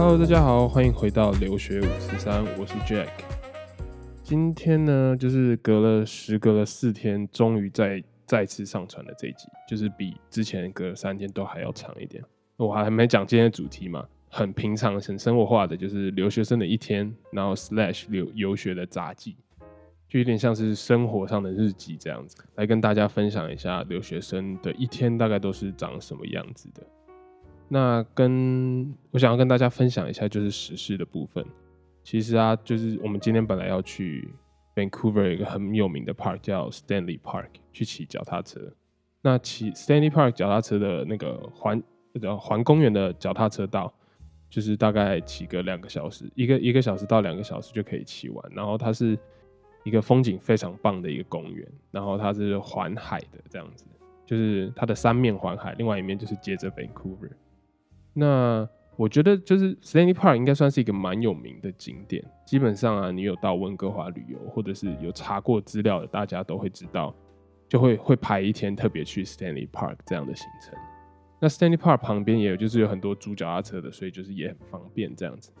Hello，大家好，欢迎回到留学五十三，我是 Jack。今天呢，就是隔了时隔了四天，终于再再次上传了这一集，就是比之前隔了三天都还要长一点。我还没讲今天的主题嘛，很平常、很生活化的，就是留学生的一天，然后 slash 留游学的杂记，就有点像是生活上的日记这样子，来跟大家分享一下留学生的一天大概都是长什么样子的。那跟我想要跟大家分享一下，就是时事的部分。其实啊，就是我们今天本来要去 Vancouver 一个很有名的 park 叫 Stanley Park 去骑脚踏车。那骑 Stanley Park 脚踏车的那个环环公园的脚踏车道，就是大概骑个两个小时，一个一个小时到两个小时就可以骑完。然后它是一个风景非常棒的一个公园，然后它是环海的这样子，就是它的三面环海，另外一面就是接着 Vancouver。那我觉得就是 Stanley Park 应该算是一个蛮有名的景点。基本上啊，你有到温哥华旅游，或者是有查过资料的，大家都会知道，就会会排一天特别去 Stanley Park 这样的行程。那 Stanley Park 旁边也有，就是有很多租脚踏车的，所以就是也很方便这样子。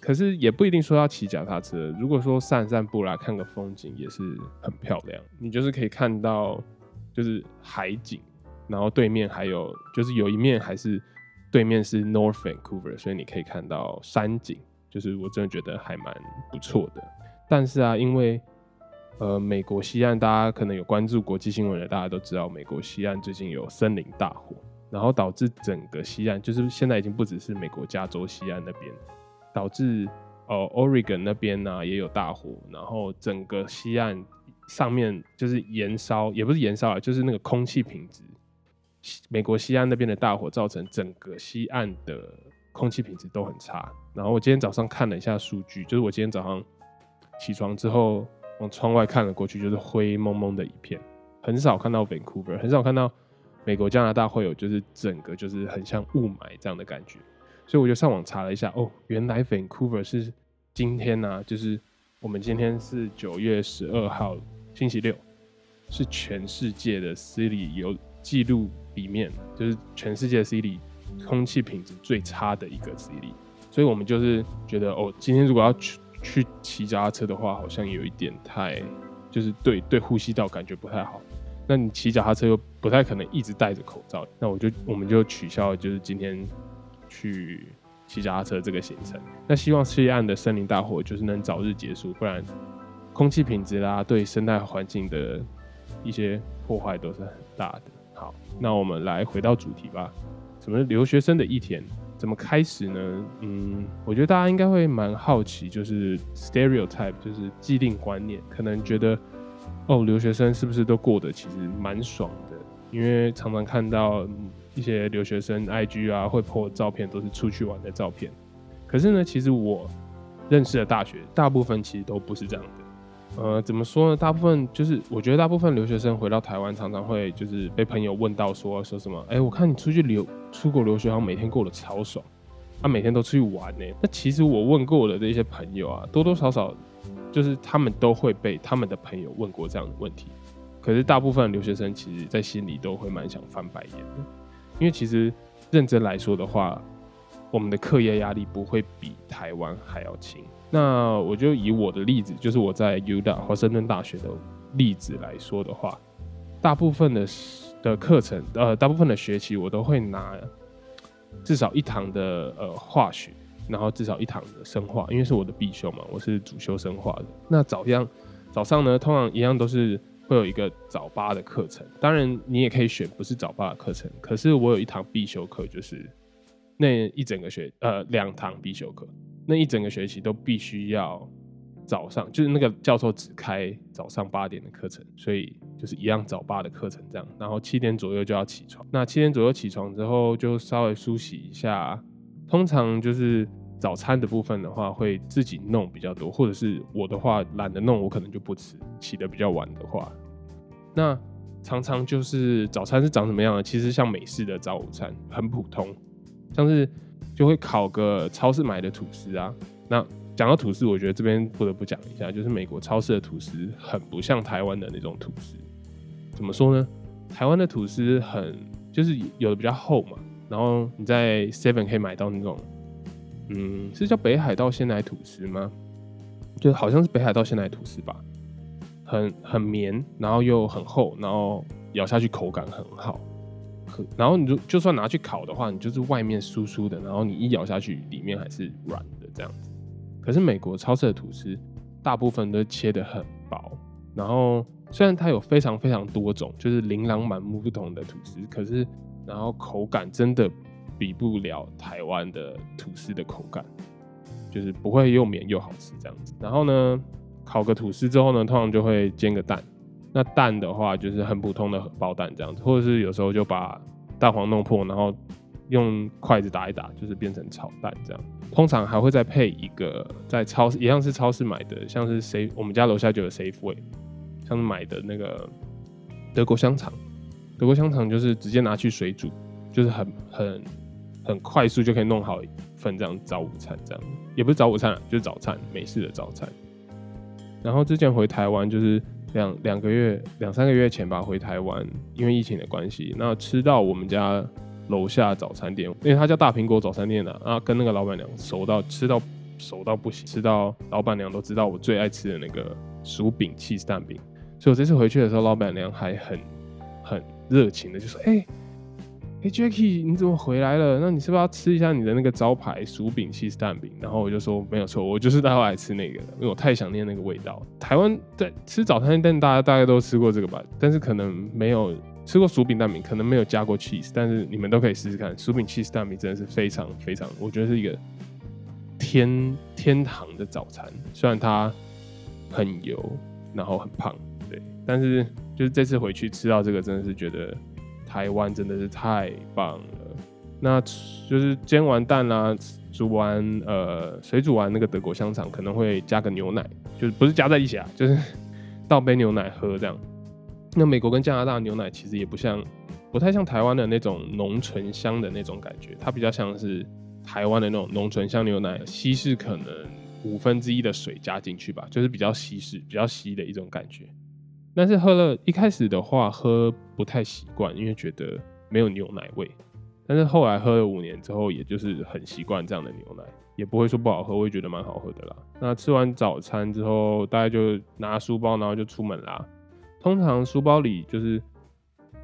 可是也不一定说要骑脚踏车，如果说散散步啦，看个风景也是很漂亮。你就是可以看到就是海景，然后对面还有就是有一面还是。对面是 North Vancouver，所以你可以看到山景，就是我真的觉得还蛮不错的。但是啊，因为呃美国西岸，大家可能有关注国际新闻的，大家都知道美国西岸最近有森林大火，然后导致整个西岸，就是现在已经不只是美国加州西岸那边，导致哦 Oregon 那边呢也有大火，然后整个西岸上面就是燃烧，也不是燃烧啊，就是那个空气品质。美国西岸那边的大火造成整个西岸的空气品质都很差。然后我今天早上看了一下数据，就是我今天早上起床之后往窗外看了过去，就是灰蒙蒙的一片，很少看到 Vancouver，很少看到美国加拿大会有就是整个就是很像雾霾这样的感觉。所以我就上网查了一下，哦，原来 Vancouver 是今天呢，就是我们今天是九月十二号星期六，是全世界的 city 有记录。里面就是全世界 C 里空气品质最差的一个 C 里，所以我们就是觉得哦，今天如果要去去骑脚踏车的话，好像有一点太就是对对呼吸道感觉不太好。那你骑脚踏车又不太可能一直戴着口罩，那我就我们就取消就是今天去骑脚踏车这个行程。那希望西岸的森林大火就是能早日结束，不然空气品质啦，对生态环境的一些破坏都是很大的。好，那我们来回到主题吧。什么留学生的一天怎么开始呢？嗯，我觉得大家应该会蛮好奇，就是 stereotype，就是既定观念，可能觉得哦，留学生是不是都过得其实蛮爽的？因为常常看到一些留学生 IG 啊，会 po 照片，都是出去玩的照片。可是呢，其实我认识的大学大部分其实都不是这样的。呃，怎么说呢？大部分就是，我觉得大部分留学生回到台湾，常常会就是被朋友问到说说什么，哎，我看你出去留出国留学，好像每天过得超爽，他每天都出去玩呢。那其实我问过的这些朋友啊，多多少少就是他们都会被他们的朋友问过这样的问题。可是大部分留学生其实在心里都会蛮想翻白眼的，因为其实认真来说的话，我们的课业压力不会比台湾还要轻。那我就以我的例子，就是我在 U 大华盛顿大学的例子来说的话，大部分的的课程，呃，大部分的学期我都会拿至少一堂的呃化学，然后至少一堂的生化，因为是我的必修嘛，我是主修生化的。那早上早上呢，通常一样都是会有一个早八的课程，当然你也可以选不是早八的课程，可是我有一堂必修课，就是那一整个学呃两堂必修课。那一整个学期都必须要早上，就是那个教授只开早上八点的课程，所以就是一样早八的课程这样。然后七点左右就要起床。那七点左右起床之后，就稍微梳洗一下。通常就是早餐的部分的话，会自己弄比较多，或者是我的话懒得弄，我可能就不吃。起得比较晚的话，那常常就是早餐是长什么样的？其实像美式的早午餐很普通，像是。就会烤个超市买的吐司啊。那讲到吐司，我觉得这边不得不讲一下，就是美国超市的吐司很不像台湾的那种吐司。怎么说呢？台湾的吐司很就是有的比较厚嘛，然后你在 Seven 可以买到那种嗯，是叫北海道鲜奶吐司吗？就好像是北海道鲜奶吐司吧，很很绵，然后又很厚，然后咬下去口感很好。然后你就就算拿去烤的话，你就是外面酥酥的，然后你一咬下去，里面还是软的这样子。可是美国超市的吐司大部分都切的很薄，然后虽然它有非常非常多种，就是琳琅满目不同的吐司，可是然后口感真的比不了台湾的吐司的口感，就是不会又绵又好吃这样子。然后呢，烤个吐司之后呢，通常就会煎个蛋。那蛋的话就是很普通的荷包蛋这样子，或者是有时候就把蛋黄弄破，然后用筷子打一打，就是变成炒蛋这样。通常还会再配一个在超市一样是超市买的，像是谁我们家楼下就有 Safeway，像是买的那个德国香肠。德国香肠就是直接拿去水煮，就是很很很快速就可以弄好一份这样早午餐这样，也不是早午餐，就是早餐美式的早餐。然后之前回台湾就是。两两个月、两三个月前吧，回台湾，因为疫情的关系，那吃到我们家楼下早餐店，因为他叫大苹果早餐店的，啊，跟那个老板娘熟到吃到熟到不行，吃到老板娘都知道我最爱吃的那个薯饼、cheese 蛋饼，所以我这次回去的时候，老板娘还很很热情的就说：“哎。”哎，Jacky，你怎么回来了？那你是不是要吃一下你的那个招牌薯饼、西式蛋饼？然后我就说没有错，我就是待会来吃那个的，因为我太想念那个味道。台湾在吃早餐店，大家大概都吃过这个吧，但是可能没有吃过薯饼蛋饼，可能没有加过 cheese，但是你们都可以试试看，薯饼、cheese 蛋饼真的是非常非常，我觉得是一个天天堂的早餐。虽然它很油，然后很胖，对，但是就是这次回去吃到这个，真的是觉得。台湾真的是太棒了，那就是煎完蛋啦，煮完呃水煮完那个德国香肠，可能会加个牛奶，就是不是加在一起啊，就是倒杯牛奶喝这样。那美国跟加拿大牛奶其实也不像，不太像台湾的那种浓醇香的那种感觉，它比较像是台湾的那种浓醇香牛奶，稀释可能五分之一的水加进去吧，就是比较稀释、比较稀的一种感觉。但是喝了一开始的话喝不太习惯，因为觉得没有牛奶味。但是后来喝了五年之后，也就是很习惯这样的牛奶，也不会说不好喝，我也觉得蛮好喝的啦。那吃完早餐之后，大家就拿书包，然后就出门啦。通常书包里就是。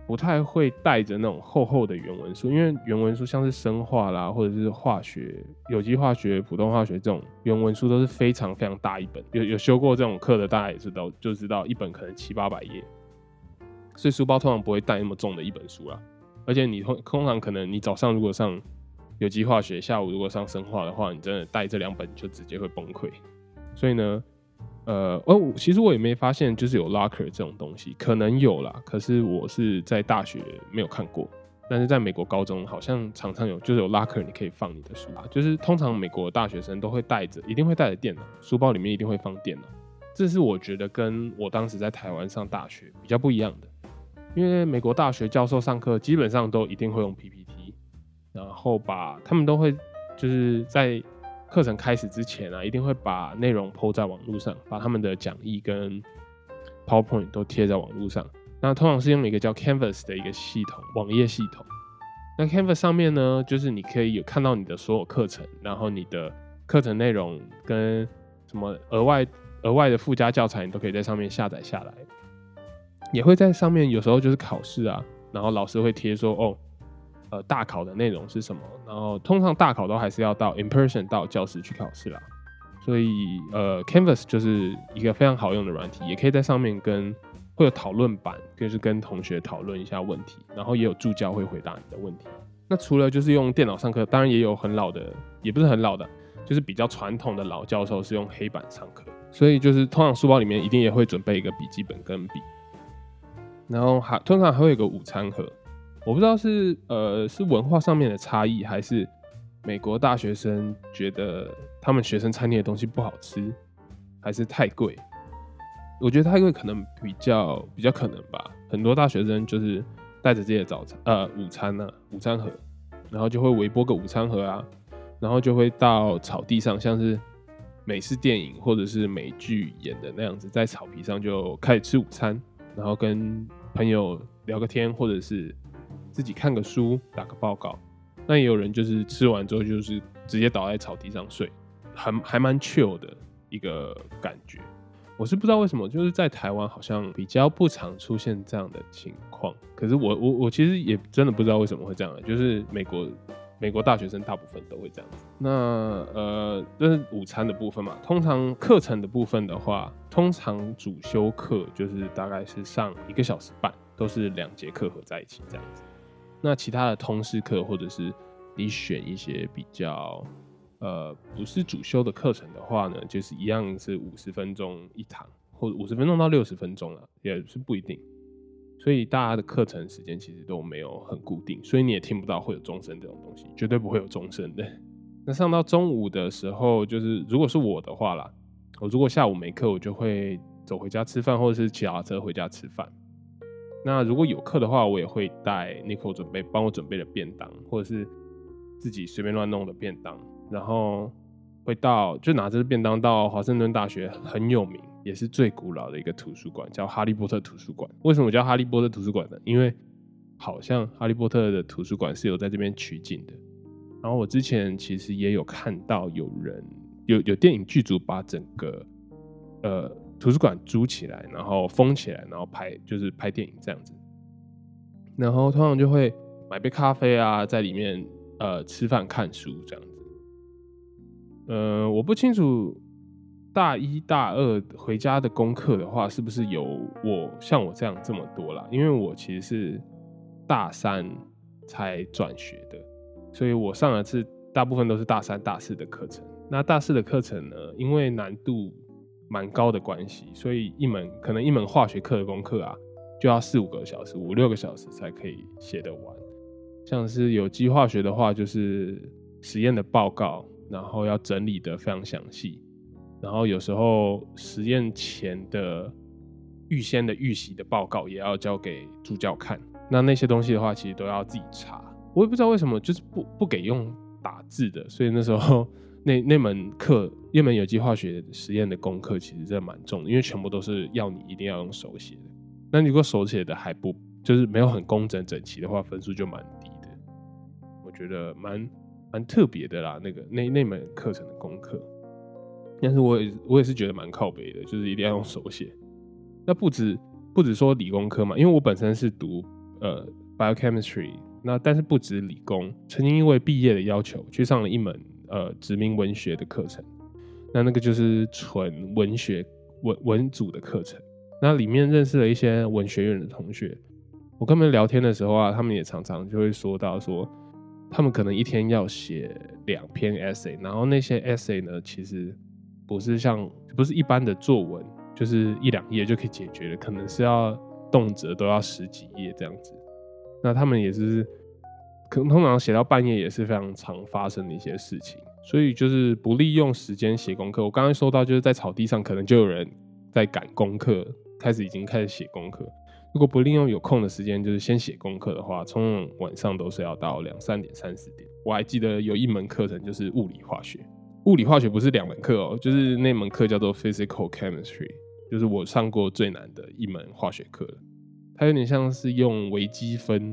不太会带着那种厚厚的原文书，因为原文书像是生化啦，或者是化学、有机化学、普通化学这种原文书都是非常非常大一本。有有修过这种课的，大家也知道，就知道一本可能七八百页，所以书包通常不会带那么重的一本书啦。而且你通通常可能你早上如果上有机化学，下午如果上生化的话，你真的带这两本就直接会崩溃。所以呢。呃哦，其实我也没发现，就是有 locker 这种东西，可能有啦。可是我是在大学没有看过，但是在美国高中好像常常有，就是有 locker，你可以放你的书啊。就是通常美国大学生都会带着，一定会带着电脑，书包里面一定会放电脑。这是我觉得跟我当时在台湾上大学比较不一样的，因为美国大学教授上课基本上都一定会用 PPT，然后把他们都会就是在。课程开始之前啊，一定会把内容铺在网络上，把他们的讲义跟 PowerPoint 都贴在网络上。那通常是用一个叫 Canvas 的一个系统，网页系统。那 Canvas 上面呢，就是你可以有看到你的所有课程，然后你的课程内容跟什么额外额外的附加教材，你都可以在上面下载下来。也会在上面有时候就是考试啊，然后老师会贴说哦。呃，大考的内容是什么？然后通常大考都还是要到 in person 到教室去考试啦。所以呃，Canvas 就是一个非常好用的软体，也可以在上面跟会有讨论版，就是跟同学讨论一下问题，然后也有助教会回答你的问题。那除了就是用电脑上课，当然也有很老的，也不是很老的，就是比较传统的老教授是用黑板上课。所以就是通常书包里面一定也会准备一个笔记本跟笔，然后还通常还会有个午餐盒。我不知道是呃是文化上面的差异，还是美国大学生觉得他们学生餐厅的东西不好吃，还是太贵？我觉得太贵可能比较比较可能吧。很多大学生就是带着自己的早餐呃午餐呢午餐盒，然后就会微波个午餐盒啊，然后就会到草地上，像是美式电影或者是美剧演的那样子，在草皮上就开始吃午餐，然后跟朋友聊个天，或者是。自己看个书，打个报告。那也有人就是吃完之后就是直接倒在草地上睡，还还蛮 chill 的一个感觉。我是不知道为什么，就是在台湾好像比较不常出现这样的情况。可是我我我其实也真的不知道为什么会这样，就是美国美国大学生大部分都会这样子。那呃，这是午餐的部分嘛？通常课程的部分的话，通常主修课就是大概是上一个小时半，都是两节课合在一起这样子。那其他的通识课或者是你选一些比较。呃，不是主修的课程的话呢，就是一样是五十分钟一堂，或者五十分钟到六十分钟了，也是不一定。所以大家的课程时间其实都没有很固定，所以你也听不到会有钟声这种东西，绝对不会有钟声的。那上到中午的时候，就是如果是我的话啦，我如果下午没课，我就会走回家吃饭，或者是骑车回家吃饭。那如果有课的话，我也会带 Nico 准备帮我准备的便当，或者是自己随便乱弄的便当。然后会到，就拿着便当到华盛顿大学很有名，也是最古老的一个图书馆，叫哈利波特图书馆。为什么叫哈利波特图书馆呢？因为好像哈利波特的图书馆是有在这边取景的。然后我之前其实也有看到有人有有电影剧组把整个呃图书馆租起来，然后封起来，然后拍就是拍电影这样子。然后通常就会买杯咖啡啊，在里面呃吃饭看书这样子。呃，我不清楚大一、大二回家的功课的话，是不是有我像我这样这么多啦？因为我其实是大三才转学的，所以我上了次大部分都是大三、大四的课程。那大四的课程呢，因为难度蛮高的关系，所以一门可能一门化学课的功课啊，就要四五个小时、五六个小时才可以写得完。像是有机化学的话，就是实验的报告。然后要整理的非常详细，然后有时候实验前的预先的预习的报告也要交给助教看。那那些东西的话，其实都要自己查。我也不知道为什么，就是不不给用打字的。所以那时候那那门课，那门有机化学实验的功课，其实真的蛮重的，因为全部都是要你一定要用手写的。那如果手写的还不就是没有很工整整齐的话，分数就蛮低的。我觉得蛮。蛮特别的啦，那个那那门课程的功课，但是我也我也是觉得蛮靠北的，就是一定要用手写。那不止不止说理工科嘛，因为我本身是读呃 biochemistry，那但是不止理工，曾经因为毕业的要求去上了一门呃殖民文学的课程，那那个就是纯文学文文组的课程，那里面认识了一些文学院的同学，我跟他们聊天的时候啊，他们也常常就会说到说。他们可能一天要写两篇 essay，然后那些 essay 呢，其实不是像不是一般的作文，就是一两页就可以解决的，可能是要动辄都要十几页这样子。那他们也是，可能通常写到半夜也是非常常发生的一些事情，所以就是不利用时间写功课。我刚刚说到，就是在草地上可能就有人在赶功课，开始已经开始写功课。如果不利用有空的时间，就是先写功课的话，从晚上都是要到两三点、三四点。我还记得有一门课程就是物理化学，物理化学不是两门课哦，就是那门课叫做 Physical Chemistry，就是我上过最难的一门化学课了。它有点像是用微积分，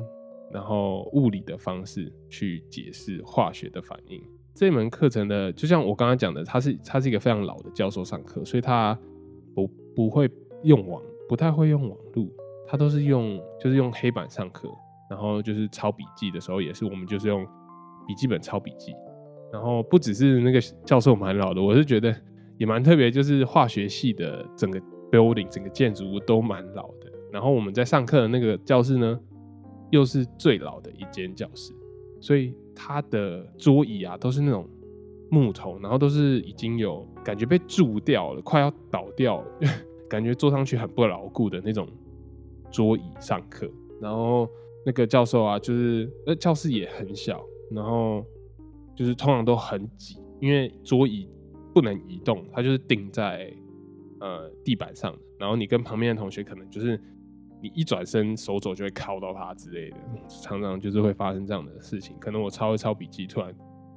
然后物理的方式去解释化学的反应。这门课程的，就像我刚刚讲的，他是他是一个非常老的教授上课，所以他不不会用网，不太会用网路。他都是用，就是用黑板上课，然后就是抄笔记的时候，也是我们就是用笔记本抄笔记。然后不只是那个教授蛮老的，我是觉得也蛮特别，就是化学系的整个 building 整个建筑物都蛮老的。然后我们在上课的那个教室呢，又是最老的一间教室，所以它的桌椅啊都是那种木头，然后都是已经有感觉被蛀掉了，快要倒掉了，感觉坐上去很不牢固的那种。桌椅上课，然后那个教授啊，就是呃教室也很小，然后就是通常都很挤，因为桌椅不能移动，它就是定在呃地板上的。然后你跟旁边的同学可能就是你一转身手肘就会靠到他之类的，常常就是会发生这样的事情。可能我抄一抄笔记，突然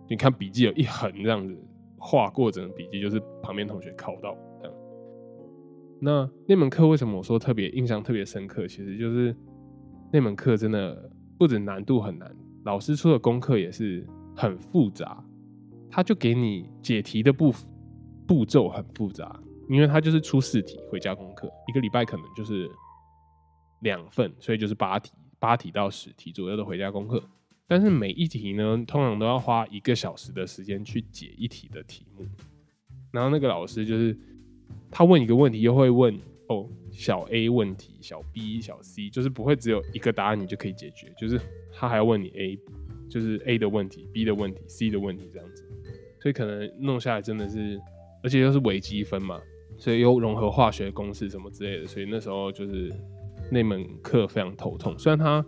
你看笔记有一横这样子划过整个笔记，就是旁边同学靠到。那那门课为什么我说特别印象特别深刻？其实就是那门课真的不止难度很难，老师出的功课也是很复杂。他就给你解题的步步骤很复杂，因为他就是出四题回家功课，一个礼拜可能就是两份，所以就是八题，八题到十题左右的回家功课。但是每一题呢，通常都要花一个小时的时间去解一题的题目。然后那个老师就是他问一个问题，又会问哦小 A 问题、小 B、小 C，就是不会只有一个答案你就可以解决，就是他还要问你 A，就是 A 的问题、B 的问题、C 的问题这样子。所以可能弄下来真的是，而且又是微积分嘛，所以又融合化学公式什么之类的，所以那时候就是那门课非常头痛。虽然它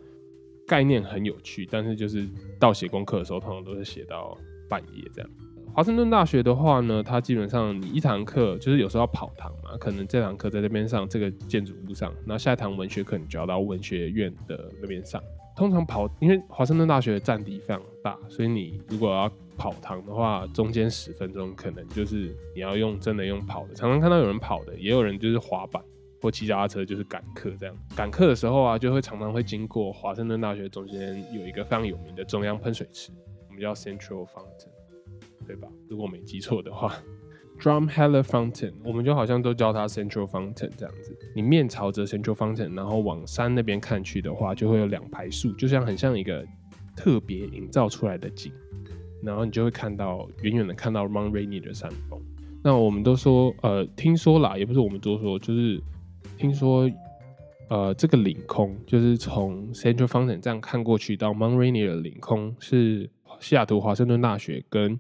概念很有趣，但是就是到写功课的时候，通常都是写到半夜这样。华盛顿大学的话呢，它基本上你一堂课就是有时候要跑堂嘛，可能这堂课在这边上这个建筑物上，那下一堂文学课你就要到文学院的那边上。通常跑，因为华盛顿大学的占地非常大，所以你如果要跑堂的话，中间十分钟可能就是你要用真的用跑的。常常看到有人跑的，也有人就是滑板或骑脚踏车，就是赶课这样。赶课的时候啊，就会常常会经过华盛顿大学中间有一个非常有名的中央喷水池，我们叫 Central Fountain，对吧？如果没记错的话。Drumheller Fountain，我们就好像都叫它 Central Fountain 这样子。你面朝着 Central Fountain，然后往山那边看去的话，就会有两排树，就像很像一个特别营造出来的景。然后你就会看到远远的看到 Mount Rainier 的山峰。那我们都说，呃，听说啦，也不是我们多说，就是听说，呃，这个领空就是从 Central Fountain 这样看过去到 Mount Rainier 的领空，是西雅图华盛顿大学跟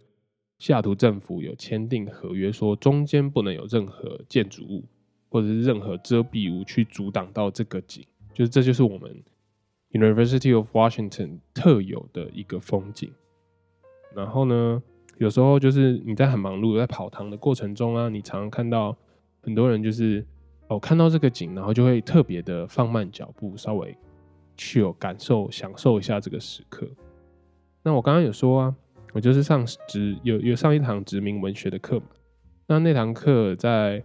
西雅图政府有签订合约，说中间不能有任何建筑物或者是任何遮蔽物去阻挡到这个景，就是这就是我们 University of Washington 特有的一个风景。然后呢，有时候就是你在很忙碌在跑堂的过程中啊，你常常看到很多人就是哦看到这个景，然后就会特别的放慢脚步，稍微去有感受享受一下这个时刻。那我刚刚有说啊。我就是上殖有有上一堂殖民文学的课嘛，那那堂课在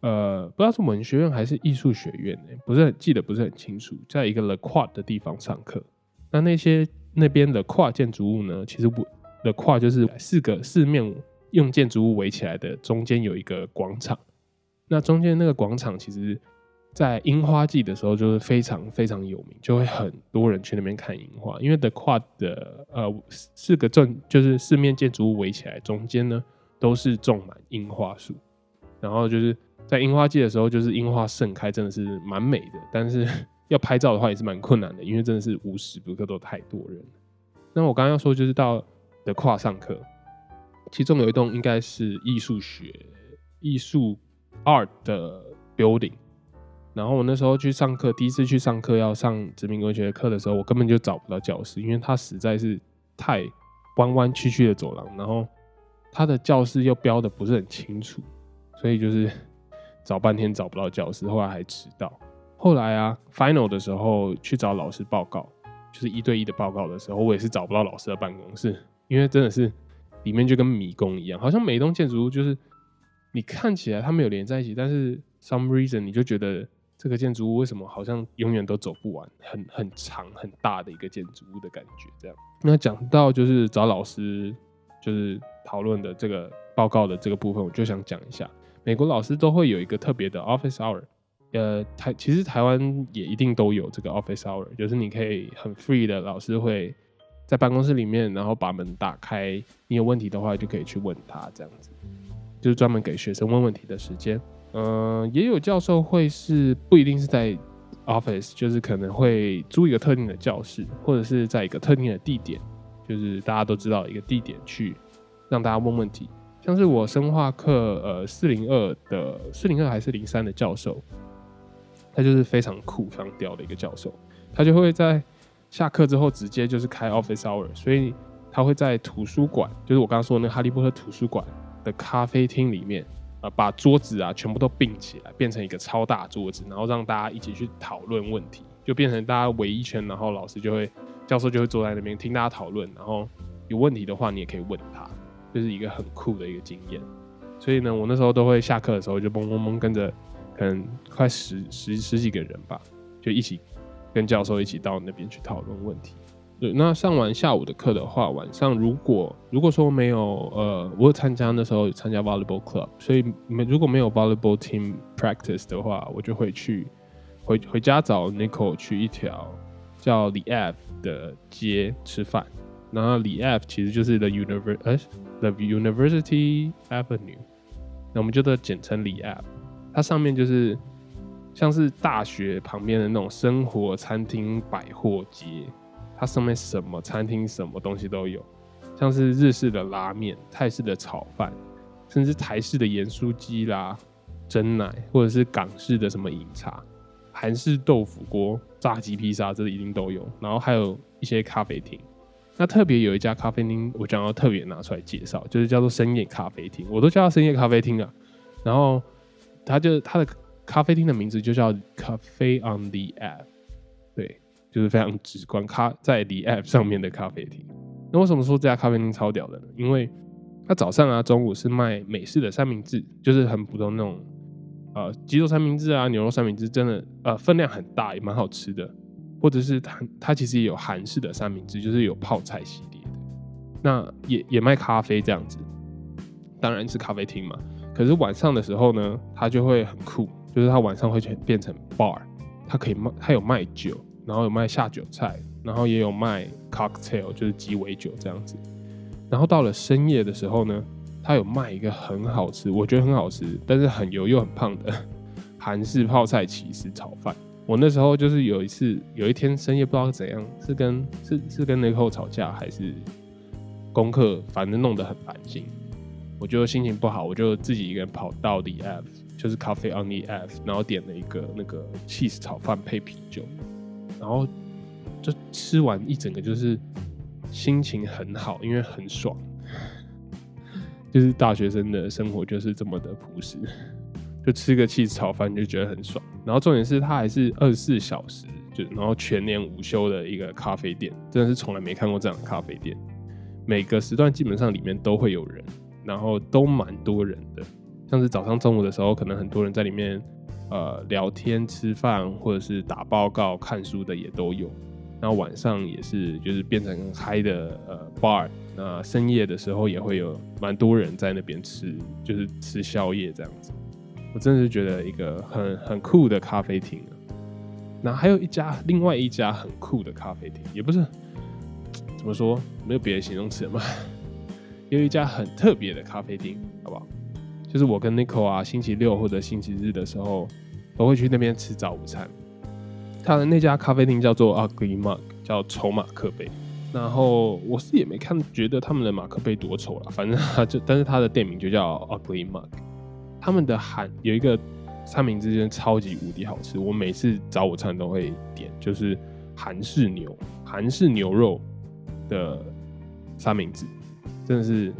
呃不知道是文学院还是艺术学院，不是很记得不是很清楚，在一个 The Quad 的地方上课。那那些那边的跨建筑物呢，其实不 The Quad 就是四个四面用建筑物围起来的，中间有一个广场。那中间那个广场其实。在樱花季的时候，就是非常非常有名，就会很多人去那边看樱花。因为 The Quad 的呃四个正就是四面建筑物围起来，中间呢都是种满樱花树。然后就是在樱花季的时候，就是樱花盛开，真的是蛮美的。但是 要拍照的话也是蛮困难的，因为真的是无时不刻都太多人。那我刚刚要说就是到 The Quad 上课，其中有一栋应该是艺术学艺术 Art 的 building。然后我那时候去上课，第一次去上课要上殖民文学课的时候，我根本就找不到教室，因为它实在是太弯弯曲曲的走廊，然后它的教室又标的不是很清楚，所以就是找半天找不到教室，后来还迟到。后来啊，final 的时候去找老师报告，就是一对一的报告的时候，我也是找不到老师的办公室，因为真的是里面就跟迷宫一样，好像每一栋建筑物就是你看起来他们有连在一起，但是 some reason 你就觉得。这个建筑物为什么好像永远都走不完？很很长很大的一个建筑物的感觉，这样。那讲到就是找老师，就是讨论的这个报告的这个部分，我就想讲一下，美国老师都会有一个特别的 office hour。呃，台其实台湾也一定都有这个 office hour，就是你可以很 free 的，老师会在办公室里面，然后把门打开，你有问题的话就可以去问他，这样子，就是专门给学生问问题的时间。嗯，也有教授会是不一定是在 office，就是可能会租一个特定的教室，或者是在一个特定的地点，就是大家都知道一个地点去让大家问问题。像是我生化课，呃，四零二的四零二还是零三的教授，他就是非常酷、非常屌的一个教授。他就会在下课之后直接就是开 office hour，所以他会在图书馆，就是我刚刚说那个哈利波特图书馆的咖啡厅里面。把桌子啊全部都并起来，变成一个超大桌子，然后让大家一起去讨论问题，就变成大家围一圈，然后老师就会，教授就会坐在那边听大家讨论，然后有问题的话你也可以问他，就是一个很酷的一个经验。所以呢，我那时候都会下课的时候就嘣嘣嘣跟着，可能快十十十几个人吧，就一起跟教授一起到那边去讨论问题。对，那上完下午的课的话，晚上如果如果说没有呃，我参加那时候参加 volleyball club，所以没如果没有 volleyball team practice 的话，我就会去回回家找 Nicole 去一条叫李 F 的街吃饭。然后李 F 其实就是 the univers 呃 the University Avenue，那我们就都简称李 F。它上面就是像是大学旁边的那种生活餐厅百货街，它上面什么餐厅什么东西都有，像是日式的拉面、泰式的炒饭，甚至台式的盐酥鸡啦、蒸奶，或者是港式的什么饮茶、韩式豆腐锅、炸鸡披萨，这一定都有。然后还有一些咖啡厅。那特别有一家咖啡厅，我想要特别拿出来介绍，就是叫做深夜咖啡厅，我都叫它深夜咖啡厅啊。然后它就它的咖啡厅的名字就叫 Cafe on the App，就是非常直观，咖在离 App 上面的咖啡厅。那为什么说这家咖啡厅超屌的呢？因为它早上啊、中午是卖美式的三明治，就是很普通那种呃鸡肉三明治啊、牛肉三明治，真的呃分量很大，也蛮好吃的。或者是它，它其实也有韩式的三明治，就是有泡菜系列的。那也也卖咖啡这样子，当然是咖啡厅嘛。可是晚上的时候呢，它就会很酷，就是它晚上会变成 bar，它可以卖，它有卖酒，然后有卖下酒菜，然后也有卖 cocktail，就是鸡尾酒这样子。然后到了深夜的时候呢，他有卖一个很好吃，我觉得很好吃，但是很油又很胖的韩式泡菜起司炒饭。我那时候就是有一次，有一天深夜不知道怎样，是跟是是跟那个吵架，还是功课，反正弄得很烦心。我就心情不好，我就自己一个人跑到 The F，就是 Coffee on the F，然后点了一个那个 cheese 炒饭配啤酒，然后就吃完一整个就是心情很好，因为很爽。就是大学生的生活就是这么的朴实。就吃个 cheese 炒饭就觉得很爽，然后重点是它还是二十四小时，就然后全年无休的一个咖啡店，真的是从来没看过这样的咖啡店。每个时段基本上里面都会有人，然后都蛮多人的。像是早上、中午的时候，可能很多人在里面呃聊天、吃饭，或者是打报告、看书的也都有。然后晚上也是就是变成嗨的呃 bar，那深夜的时候也会有蛮多人在那边吃，就是吃宵夜这样子。我真的是觉得一个很很酷的咖啡厅那还有一家另外一家很酷的咖啡厅，也不是怎么说，没有别的形容词嘛，有一家很特别的咖啡厅，好不好？就是我跟 Nicole 啊，星期六或者星期日的时候都会去那边吃早午餐。他的那家咖啡厅叫做 Ugly Mug，叫丑马克杯。然后我是也没看觉得他们的马克杯多丑了，反正他就但是他的店名就叫 Ugly Mug。他们的韩有一个三明治，真的超级无敌好吃。我每次早午餐都会点，就是韩式牛韩式牛肉的三明治，真的是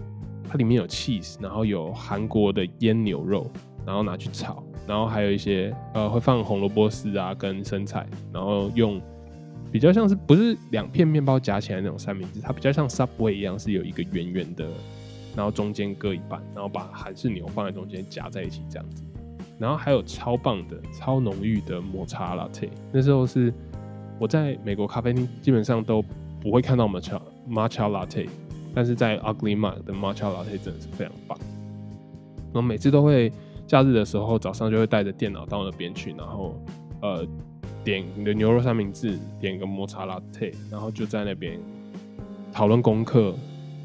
它里面有 cheese，然后有韩国的腌牛肉，然后拿去炒，然后还有一些呃会放红萝卜丝啊跟生菜，然后用比较像是不是两片面包夹起来那种三明治，它比较像 Subway 一样，是有一个圆圆的。然后中间割一半，然后把韩式牛放在中间夹在一起这样子，然后还有超棒的、超浓郁的抹茶 latte。那时候是我在美国咖啡厅基本上都不会看到抹茶抹茶 latte，但是在 Ugly Mug 的抹茶 latte 真的是非常棒。我每次都会假日的时候早上就会带着电脑到那边去，然后呃点你的牛肉三明治，点个抹茶 latte，然后就在那边讨论功课，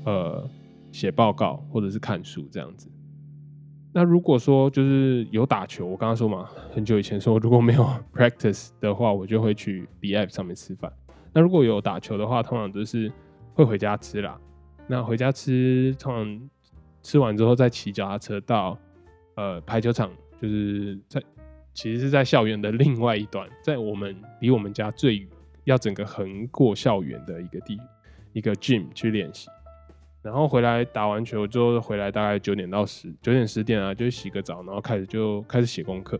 呃。写报告或者是看书这样子。那如果说就是有打球，我刚刚说嘛，很久以前说如果没有 practice 的话，我就会去 B F 上面吃饭。那如果有打球的话，通常都是会回家吃啦。那回家吃，通常吃完之后再骑脚踏车到呃排球场，就是在其实是在校园的另外一端，在我们离我们家最要整个横过校园的一个地一个 gym 去练习。然后回来打完球之后回来大概九点到十九点十点啊，就洗个澡，然后开始就开始写功课。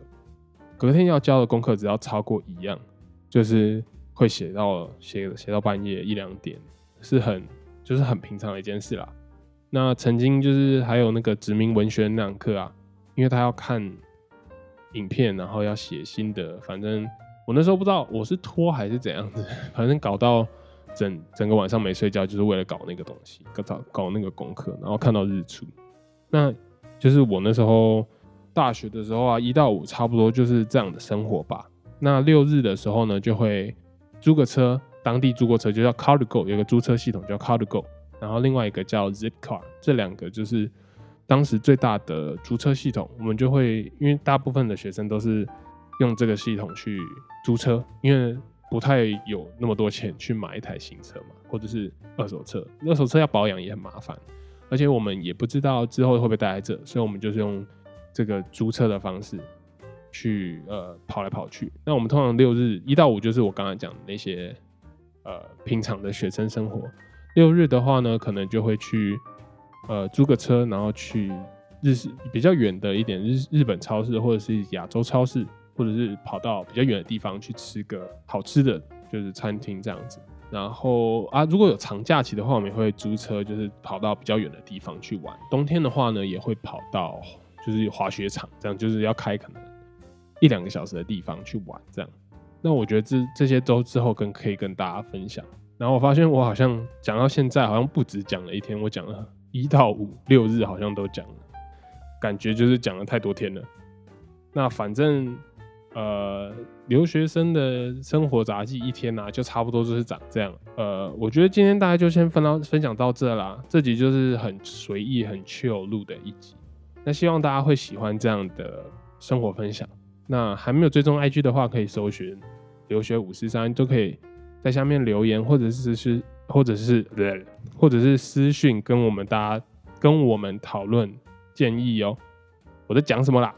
隔天要交的功课只要超过一样，就是会写到写写到半夜一两点，是很就是很平常的一件事啦。那曾经就是还有那个殖民文学那堂课啊，因为他要看影片，然后要写心得，反正我那时候不知道我是拖还是怎样子，反正搞到整整个晚上没睡觉，就是为了搞那个东西，搞搞那个功课，然后看到日出。那就是我那时候大学的时候啊，一到五差不多就是这样的生活吧。那六日的时候呢，就会租个车，当地租过车就叫 Cargo，有个租车系统叫 Cargo，然后另外一个叫 Zipcar，这两个就是当时最大的租车系统。我们就会因为大部分的学生都是用这个系统去租车，因为不太有那么多钱去买一台新车嘛，或者是二手车，二手车要保养也很麻烦。而且我们也不知道之后会不会待在这，所以我们就是用这个租车的方式去呃跑来跑去。那我们通常六日一到五就是我刚才讲的那些呃平常的学生生活。六日的话呢，可能就会去呃租个车，然后去日式比较远的一点日日本超市，或者是亚洲超市，或者是跑到比较远的地方去吃个好吃的，就是餐厅这样子。然后啊，如果有长假期的话，我们也会租车，就是跑到比较远的地方去玩。冬天的话呢，也会跑到就是滑雪场，这样就是要开可能一两个小时的地方去玩。这样，那我觉得这这些都之后跟可以跟大家分享。然后我发现我好像讲到现在，好像不止讲了一天，我讲了一到五六日，好像都讲了，感觉就是讲了太多天了。那反正。呃，留学生的生活杂技一天呐，就差不多就是长这样。呃，我觉得今天大家就先分到分享到这啦。这集就是很随意、很 chill 录的一集。那希望大家会喜欢这样的生活分享。那还没有追踪 IG 的话，可以搜寻留学五四三，都可以在下面留言，或者是是或者是或者是私讯跟我们大家跟我们讨论建议哦。我在讲什么啦？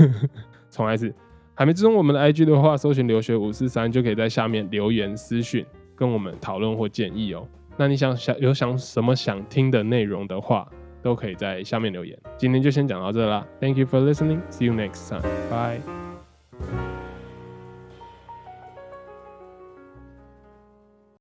重来一次。还没追踪我们的 IG 的话，搜寻留学五四三就可以在下面留言私讯跟我们讨论或建议哦。那你想想有想什么想听的内容的话，都可以在下面留言。今天就先讲到这啦，Thank you for listening. See you next time. Bye.